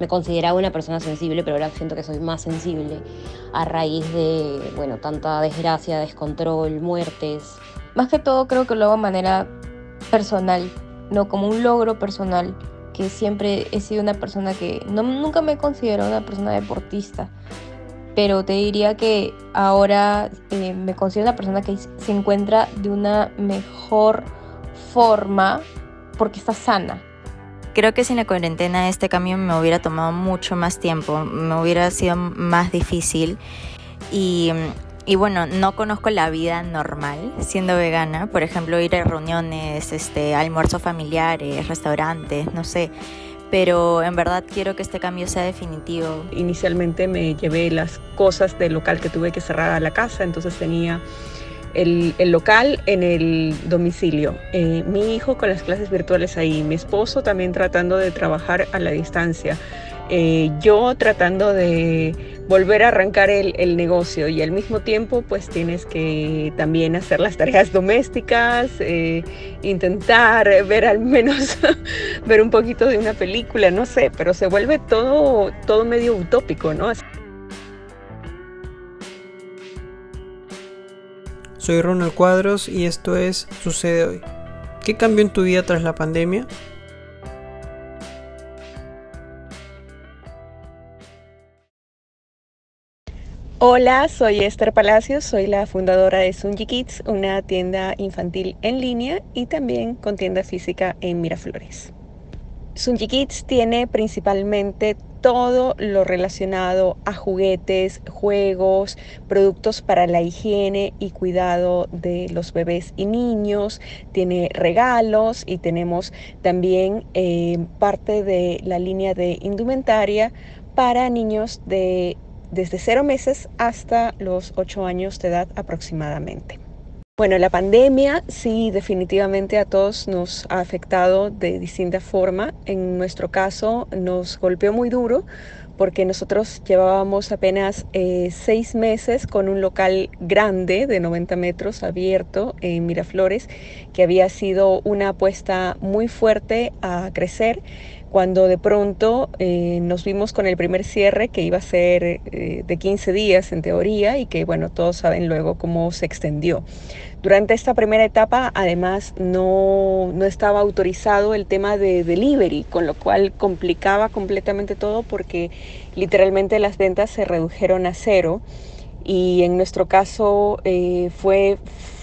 me consideraba una persona sensible, pero ahora siento que soy más sensible a raíz de, bueno, tanta desgracia, descontrol, muertes. Más que todo creo que lo hago de manera personal, no como un logro personal, que siempre he sido una persona que no, nunca me he considerado una persona deportista, pero te diría que ahora eh, me considero una persona que se encuentra de una mejor forma porque está sana Creo que sin la cuarentena este cambio me hubiera tomado mucho más tiempo, me hubiera sido más difícil. Y, bueno, no conozco la vida normal siendo vegana, por ejemplo, ir a reuniones, este, almuerzos familiares, restaurantes, no sé. Pero en verdad quiero que este cambio sea definitivo. Inicialmente me llevé las cosas del local que tuve que cerrar a la casa, entonces tenía el, local en el domicilio. Eh, mi hijo con las clases virtuales ahí, mi esposo también tratando de trabajar a la distancia. Eh, yo tratando de volver a arrancar el, negocio y al mismo tiempo pues tienes que también hacer las tareas domésticas, eh, intentar ver al menos ver un poquito de una película, no sé, pero se vuelve todo, todo medio utópico, ¿no? Soy Ronald Cuadros y esto es Sucede Hoy. ¿Qué cambió en tu vida tras la pandemia? Hola, soy Esther Palacios, soy la fundadora de Sunji Kids, una tienda infantil en línea y también con tienda física en Miraflores. Sunji Kids tiene principalmente todo lo relacionado a juguetes, juegos, productos para la higiene y cuidado de los bebés y niños. Tiene regalos y tenemos también eh, parte de la línea de indumentaria para niños de desde cero meses hasta los ocho años de edad aproximadamente. Bueno, la pandemia sí definitivamente a todos nos ha afectado de distinta forma. En nuestro caso nos golpeó muy duro porque nosotros llevábamos apenas eh, seis meses con un local grande de 90 metros abierto en Miraflores, que había sido una apuesta muy fuerte a crecer cuando de pronto eh, nos vimos con el primer cierre que iba a ser eh, de 15 días en teoría y que bueno, todos saben luego cómo se extendió. Durante esta primera etapa además no, no estaba autorizado el tema de delivery, con lo cual complicaba completamente todo porque literalmente las ventas se redujeron a cero y en nuestro caso eh, fue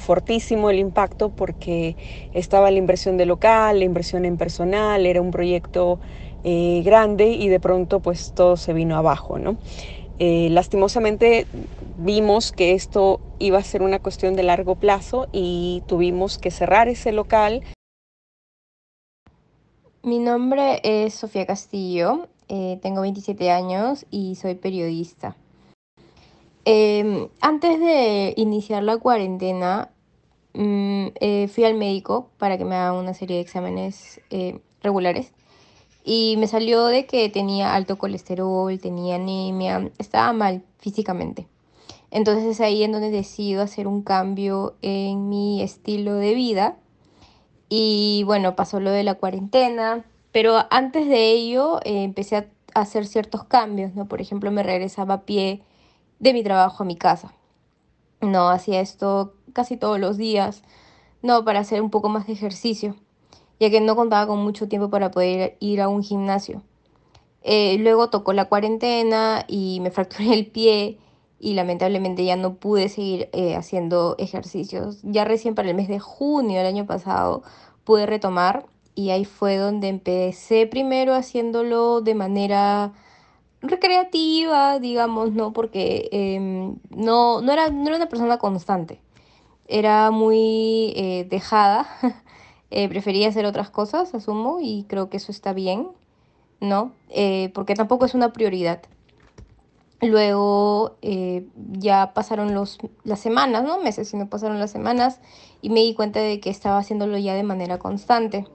fortísimo el impacto porque estaba la inversión de local, la inversión en personal, era un proyecto eh, grande y de pronto pues todo se vino abajo, ¿no? Eh, lastimosamente vimos que esto iba a ser una cuestión de largo plazo y tuvimos que cerrar ese local. Mi nombre es Sofía Castillo, eh, tengo 27 años y soy periodista. Em, antes de iniciar la cuarentena, Mm, eh, fui al médico para que me haga una serie de exámenes eh, regulares y me salió de que tenía alto colesterol, tenía anemia, estaba mal físicamente. Entonces es ahí en donde decido hacer un cambio en mi estilo de vida y bueno, pasó lo de la cuarentena, pero antes de ello eh, empecé a hacer ciertos cambios, ¿no? Por ejemplo, me regresaba a pie de mi trabajo a mi casa. No hacía esto casi todos los días, no, para hacer un poco más de ejercicio, ya que no contaba con mucho tiempo para poder ir a un gimnasio. Eh, luego tocó la cuarentena y me fracturé el pie y lamentablemente ya no pude seguir eh, haciendo ejercicios. Ya recién para el mes de junio del año pasado pude retomar y ahí fue donde empecé primero haciéndolo de manera recreativa, digamos, ¿no? Porque em, no, no, era, no era una persona constante era muy eh, dejada, eh, prefería hacer otras cosas, asumo, y creo que eso está bien, ¿no? Eh, porque tampoco es una prioridad. Luego ya pasaron los, las semanas, no meses, sino pasaron las semanas y me di cuenta de que estaba haciéndolo ya de manera constante.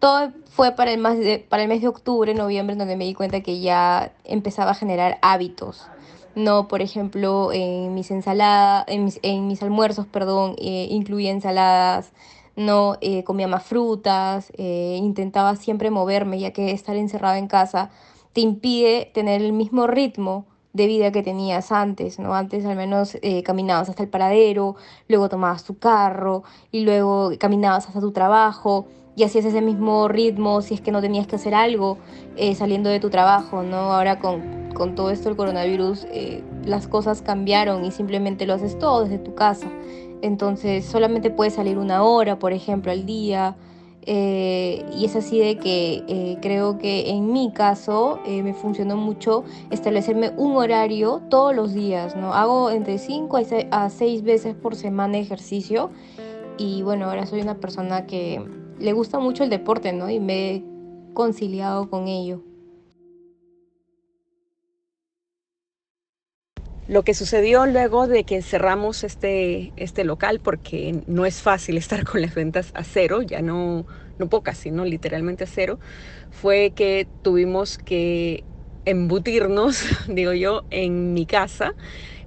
Todo fue para el, mes de, para el mes de octubre, noviembre, donde me di cuenta que ya empezaba a generar hábitos no, por ejemplo, en mis ensaladas, en mis, en mis almuerzos, perdón, eh, incluía ensaladas, no eh, comía más frutas, eh, intentaba siempre moverme, ya que estar encerrado en casa te impide tener el mismo ritmo de vida que tenías antes, ¿no? Antes al menos eh, caminabas hasta el paradero, luego tomabas tu carro y luego caminabas hasta tu trabajo y hacías ese mismo ritmo si es que no tenías que hacer algo eh, saliendo de tu trabajo, ¿no? Ahora con, con todo esto del coronavirus eh, las cosas cambiaron y simplemente lo haces todo desde tu casa. Entonces solamente puedes salir una hora, por ejemplo, al día. Eh, y es así de que creo que en mi caso me funcionó mucho establecerme un horario todos los días, ¿no? Hago entre 5 a 6 veces por semana ejercicio y bueno, ahora soy una persona que le gusta mucho el deporte, ¿no? Y me he conciliado con ello. Lo que sucedió luego de que cerramos este, este local, porque no es fácil estar con las ventas a cero, ya no, no pocas, sino literalmente a cero, fue que tuvimos que embutirnos, digo yo, en mi casa,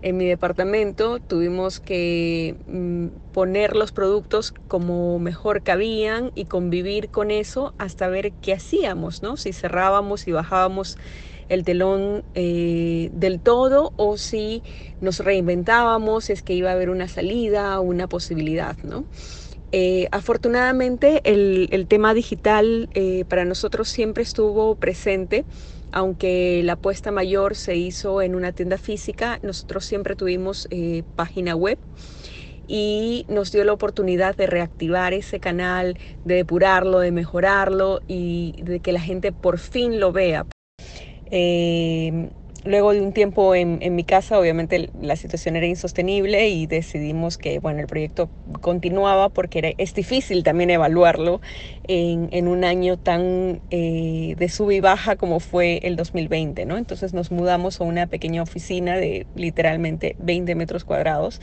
en mi departamento, tuvimos que mm, poner los productos como mejor cabían y convivir con eso hasta ver qué hacíamos, ¿no? Si cerrábamos y bajábamos el telón eh, del todo o si nos reinventábamos, es que iba a haber una salida, una posibilidad, ¿no? Eh, afortunadamente el, el, tema digital eh, para nosotros siempre estuvo presente, aunque la apuesta mayor se hizo en una tienda física, nosotros siempre tuvimos eh, página web y nos dio la oportunidad de reactivar ese canal, de depurarlo, de mejorarlo y de que la gente por fin lo vea. Eh, luego de un tiempo en, mi casa, obviamente la situación era insostenible y decidimos que bueno, el proyecto continuaba porque era, es difícil también evaluarlo en, un año tan eh, de sub y baja como fue el 2020. ¿no? Entonces nos mudamos a una pequeña oficina de literalmente 20 metros cuadrados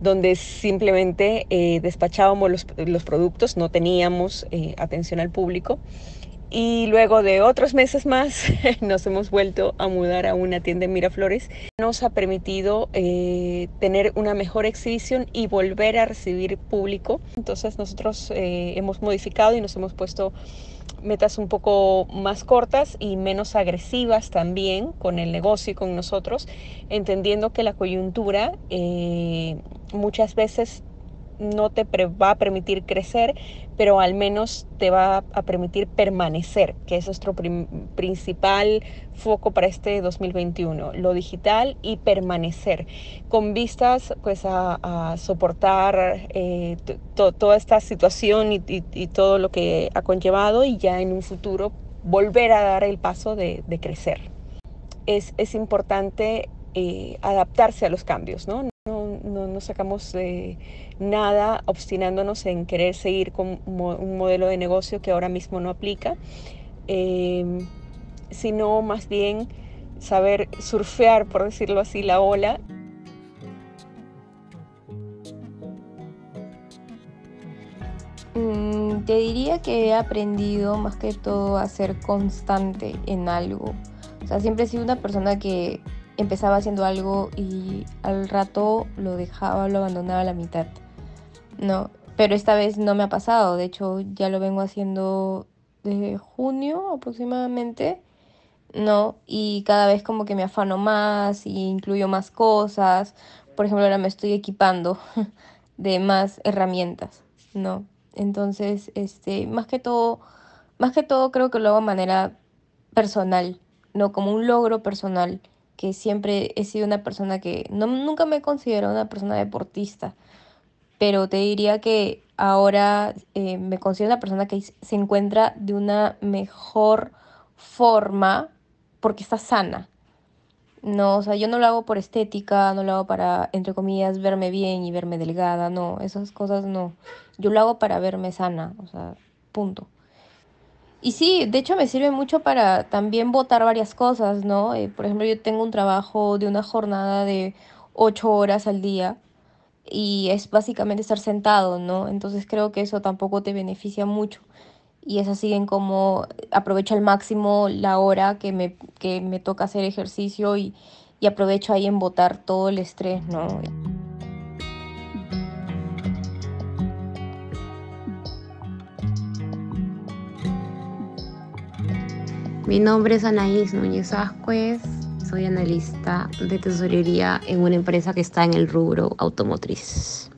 donde simplemente eh, despachábamos los, los, productos, no teníamos eh, atención al público y luego de otros meses más nos hemos vuelto a mudar a una tienda en Miraflores. Nos ha permitido eh, tener una mejor exhibición y volver a recibir público. Entonces nosotros eh, hemos modificado y nos hemos puesto metas un poco más cortas y menos agresivas también con el negocio y con nosotros, entendiendo que la coyuntura eh, muchas veces no te va a permitir crecer, pero al menos te va a permitir permanecer, que es nuestro principal foco para este 2021, lo digital y permanecer, con vistas pues a, soportar eh, toda esta situación y, todo lo que ha conllevado y ya en un futuro volver a dar el paso de, crecer. Es, es importante eh, adaptarse a los cambios, ¿no? No, sacamos eh, nada obstinándonos en querer seguir con un modelo de negocio que ahora mismo no aplica, eh, sino más bien saber surfear, por decirlo así, la ola. Mm, te diría que he aprendido más que todo a ser constante en algo. O sea, siempre he sido una persona que empezaba haciendo algo y al rato lo dejaba, lo abandonaba a la mitad. No, pero esta vez no me ha pasado. De hecho, ya lo vengo haciendo desde junio aproximadamente. No, y cada vez como que me afano más y incluyo más cosas. Por ejemplo, ahora me estoy equipando de más herramientas, ¿no? Entonces, este, más que todo, más que todo creo que lo hago de manera personal, no como un logro personal que siempre he sido una persona que no, nunca me he considerado una persona deportista, pero te diría que ahora eh, me considero una persona que se encuentra de una mejor forma porque está sana. No, o sea, yo no lo hago por estética, no lo hago para, entre comillas, verme bien y verme delgada, no, esas cosas no. Yo lo hago para verme sana, o sea, punto. Y sí, de hecho me sirve mucho para también votar varias cosas, ¿no? Eh, por ejemplo, yo tengo un trabajo de una jornada de ocho horas al día y es básicamente estar sentado, ¿no? Entonces creo que eso tampoco te beneficia mucho. Y es así en como aprovecho al máximo la hora que me, que me toca hacer ejercicio y, y aprovecho ahí en votar todo el estrés, ¿no? Mi nombre es Anaís Núñez Ascuez, soy analista de tesorería en una empresa que está en el rubro automotriz.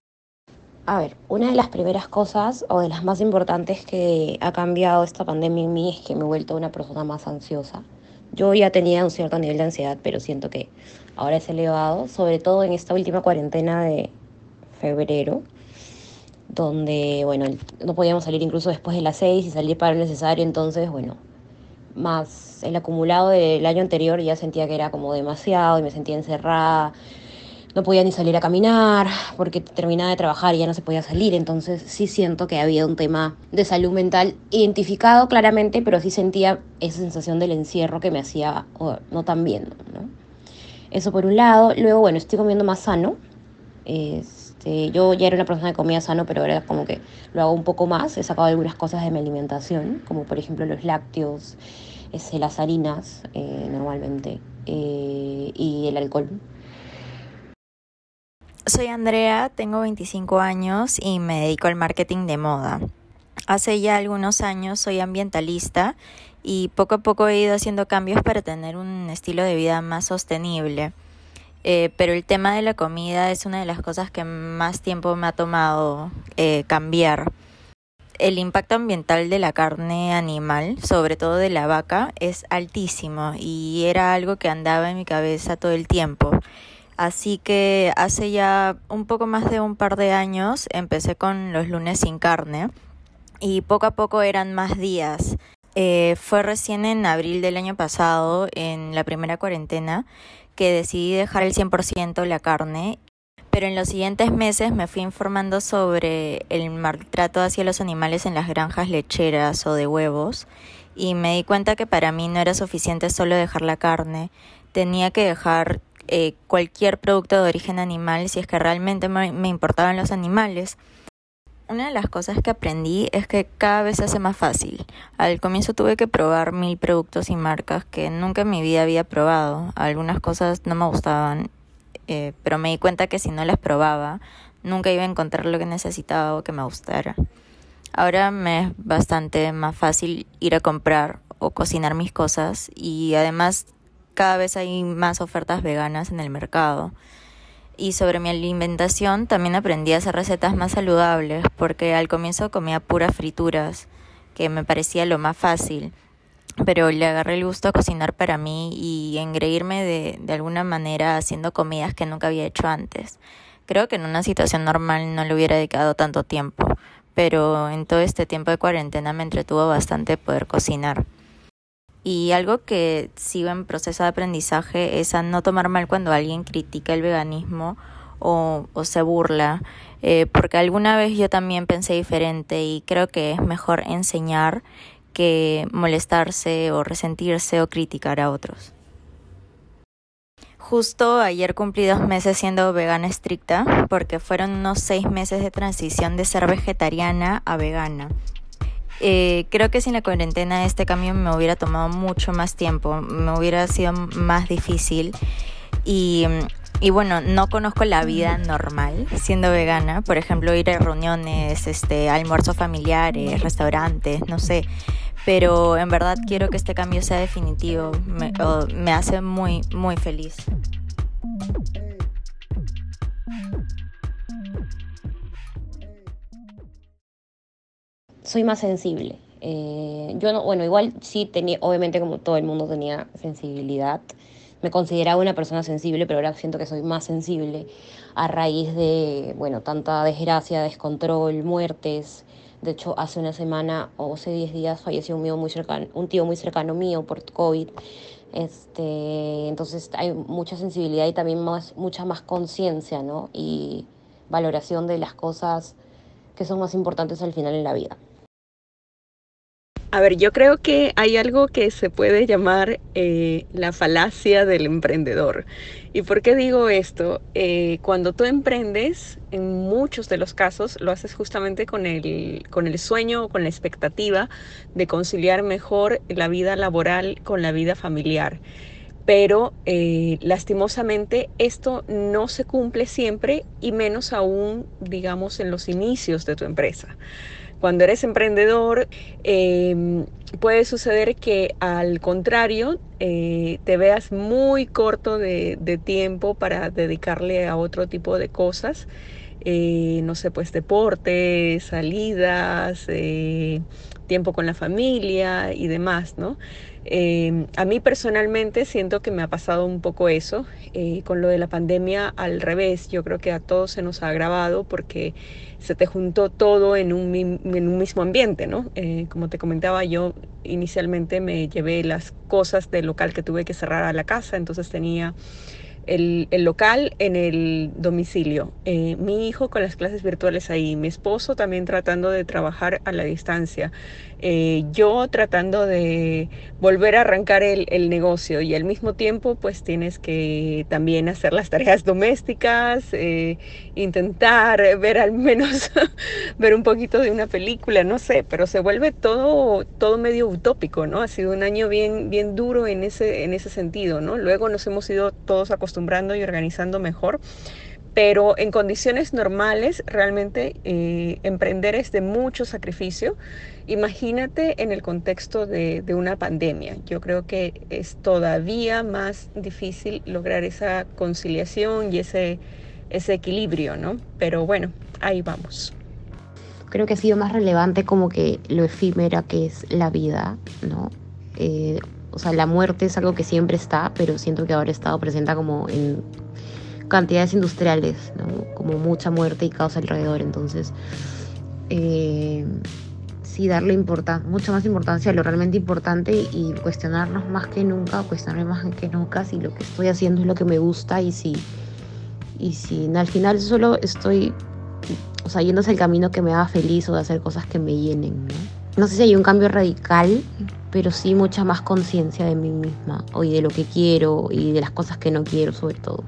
A ver, una de las primeras cosas o de las más importantes que ha cambiado esta pandemia en mí es que me he vuelto una persona más ansiosa. Yo ya tenía un cierto nivel de ansiedad, pero siento que ahora es elevado, sobre todo en esta última cuarentena de febrero, donde, bueno, no podíamos salir incluso después de las seis y salir para lo necesario, entonces, bueno, más el acumulado del año anterior ya sentía que era como demasiado y me sentía encerrada, no podía ni salir a caminar porque terminaba de trabajar y ya no se podía salir, entonces sí siento que había un tema de salud mental identificado claramente, pero sí sentía esa sensación del encierro que me hacía no tan bien, ¿no? Eso por un lado, luego bueno, estoy comiendo más sano, este, yo ya era una persona que comía sano, pero ahora como que lo hago un poco más. He sacado algunas cosas de mi alimentación, como por ejemplo los lácteos, este, las harinas eh, normalmente eh, y el alcohol. Soy Andrea, tengo 25 años y me dedico al marketing de moda. Hace ya algunos años soy ambientalista y poco a poco he ido haciendo cambios para tener un estilo de vida más sostenible. Eh, pero el tema de la comida es una de las cosas que más tiempo me ha tomado eh, cambiar. El impacto ambiental de la carne animal, sobre todo de la vaca, es altísimo y era algo que andaba en mi cabeza todo el tiempo. Así que hace ya un poco más de un par de años empecé con los lunes sin carne y poco a poco eran más días. Eh, fue recién en abril del año pasado, en la primera cuarentena, que decidí dejar el 100% la carne, pero en los siguientes meses me fui informando sobre el maltrato hacia los animales en las granjas lecheras o de huevos y me di cuenta que para mí no era suficiente solo dejar la carne, tenía que dejar eh, cualquier producto de origen animal si es que realmente me importaban los animales. Una de las cosas que aprendí es que cada vez se hace más fácil. Al comienzo tuve que probar mil productos y marcas que nunca en mi vida había probado. Algunas cosas no me gustaban, eh, pero me di cuenta que si no las probaba, nunca iba a encontrar lo que necesitaba o que me gustara. Ahora me es bastante más fácil ir a comprar o cocinar mis cosas y además cada vez hay más ofertas veganas en el mercado y sobre mi alimentación también aprendí a hacer recetas más saludables porque al comienzo comía puras frituras, que me parecía lo más fácil, pero le agarré el gusto a cocinar para mí y engreírme de, de alguna manera haciendo comidas que nunca había hecho antes. Creo que en una situación normal no le hubiera dedicado tanto tiempo, pero en todo este tiempo de cuarentena me entretuvo bastante poder cocinar. Y algo que sigo en proceso de aprendizaje es a no tomar mal cuando alguien critica el veganismo o, se burla, eh, porque alguna vez yo también pensé diferente y creo que es mejor enseñar que molestarse o resentirse o criticar a otros. Justo ayer cumplí dos meses siendo vegana estricta porque fueron unos seis meses de transición de ser vegetariana a vegana. Eh, creo que sin la cuarentena este cambio me hubiera tomado mucho más tiempo, me hubiera sido más difícil. Y, y bueno, no conozco la vida normal siendo vegana, por ejemplo, ir a reuniones, este, almuerzos familiares, restaurantes, no sé, pero en verdad quiero que este cambio sea definitivo, me, me hace muy, muy feliz. Soy más sensible. Eh, yo no, bueno, igual sí tenía, obviamente como todo el mundo tenía sensibilidad. Me consideraba una persona sensible, pero ahora siento que soy más sensible a raíz de, bueno, tanta desgracia, descontrol, muertes. De hecho, hace una semana o hace 10 días falleció un, mío muy cercano, un tío muy cercano mío por COVID. Este, entonces hay mucha sensibilidad y también más, mucha más conciencia, ¿no? Y valoración de las cosas que son más importantes al final en la vida. A ver, yo creo que hay algo que se puede llamar eh, la falacia del emprendedor. ¿Y por qué digo esto? Eh, cuando tú emprendes, en muchos de los casos lo haces justamente con el, con el sueño o con la expectativa de conciliar mejor la vida laboral con la vida familiar. Pero eh, lastimosamente esto no se cumple siempre y menos aún, digamos, en los inicios de tu empresa. Cuando eres emprendedor, em, puede suceder que al contrario, eh, te veas muy corto de, tiempo para dedicarle a otro tipo de cosas. Eh, no sé, pues deportes, salidas, eh, tiempo con la familia y demás, ¿no? Em, a mí personalmente siento que me ha pasado un poco eso. Eh, con lo de la pandemia al revés, yo creo que a todos se nos ha agravado porque se te juntó todo en un, en un mismo ambiente, ¿no? Eh, como te comentaba, yo inicialmente me llevé las cosas del local que tuve que cerrar a la casa, entonces tenía el, local en el domicilio, eh, mi hijo con las clases virtuales ahí, mi esposo también tratando de trabajar a la distancia, eh, yo tratando de volver a arrancar el, negocio y al mismo tiempo pues tienes que también hacer las tareas domésticas, eh, intentar ver al menos ver un poquito de una película, no sé, pero se vuelve todo, todo medio utópico, ¿no? Ha sido un año bien, bien duro en ese, en ese sentido, ¿no? Luego nos hemos ido todos acostumbrando y organizando mejor pero en condiciones normales realmente eh, emprender es de mucho sacrificio. Imagínate en el contexto de, una pandemia. Yo creo que es todavía más difícil lograr esa conciliación y ese, ese equilibrio, ¿no? Pero bueno, ahí vamos. Creo que ha sido más relevante como que lo efímera que es la vida, ¿no? Eh, o sea, la muerte es algo que siempre está, pero siento que ahora ha estado presente como en cantidades industriales, como mucha muerte y caos alrededor. Entonces, eh, sí darle mucha más importancia a lo realmente importante y cuestionarnos más que nunca, cuestionarme más que nunca si lo que estoy haciendo es lo que me gusta y si, y si al final solo estoy o sea, yéndose el camino que me haga feliz o de hacer cosas que me llenen. ¿no? No sé si hay un cambio radical, pero sí mucha más conciencia de mí misma o de lo que quiero y de las cosas que no quiero sobre todo.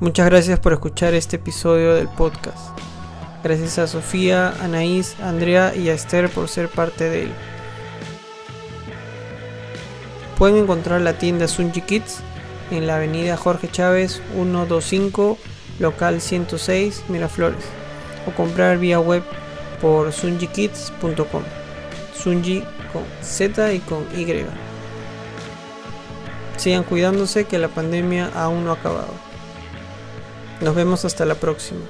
Muchas gracias por escuchar este episodio del podcast. Gracias a Sofía, Anaís, Andrea y a Esther por ser parte de él. Pueden encontrar la tienda Sunji Kids en la avenida Jorge Chávez 125, local 106, Miraflores, o comprar vía web por sunjikids.com. Sunji con Z y con Y. Sigan cuidándose que la pandemia aún no ha acabado. Nos vemos hasta la próxima.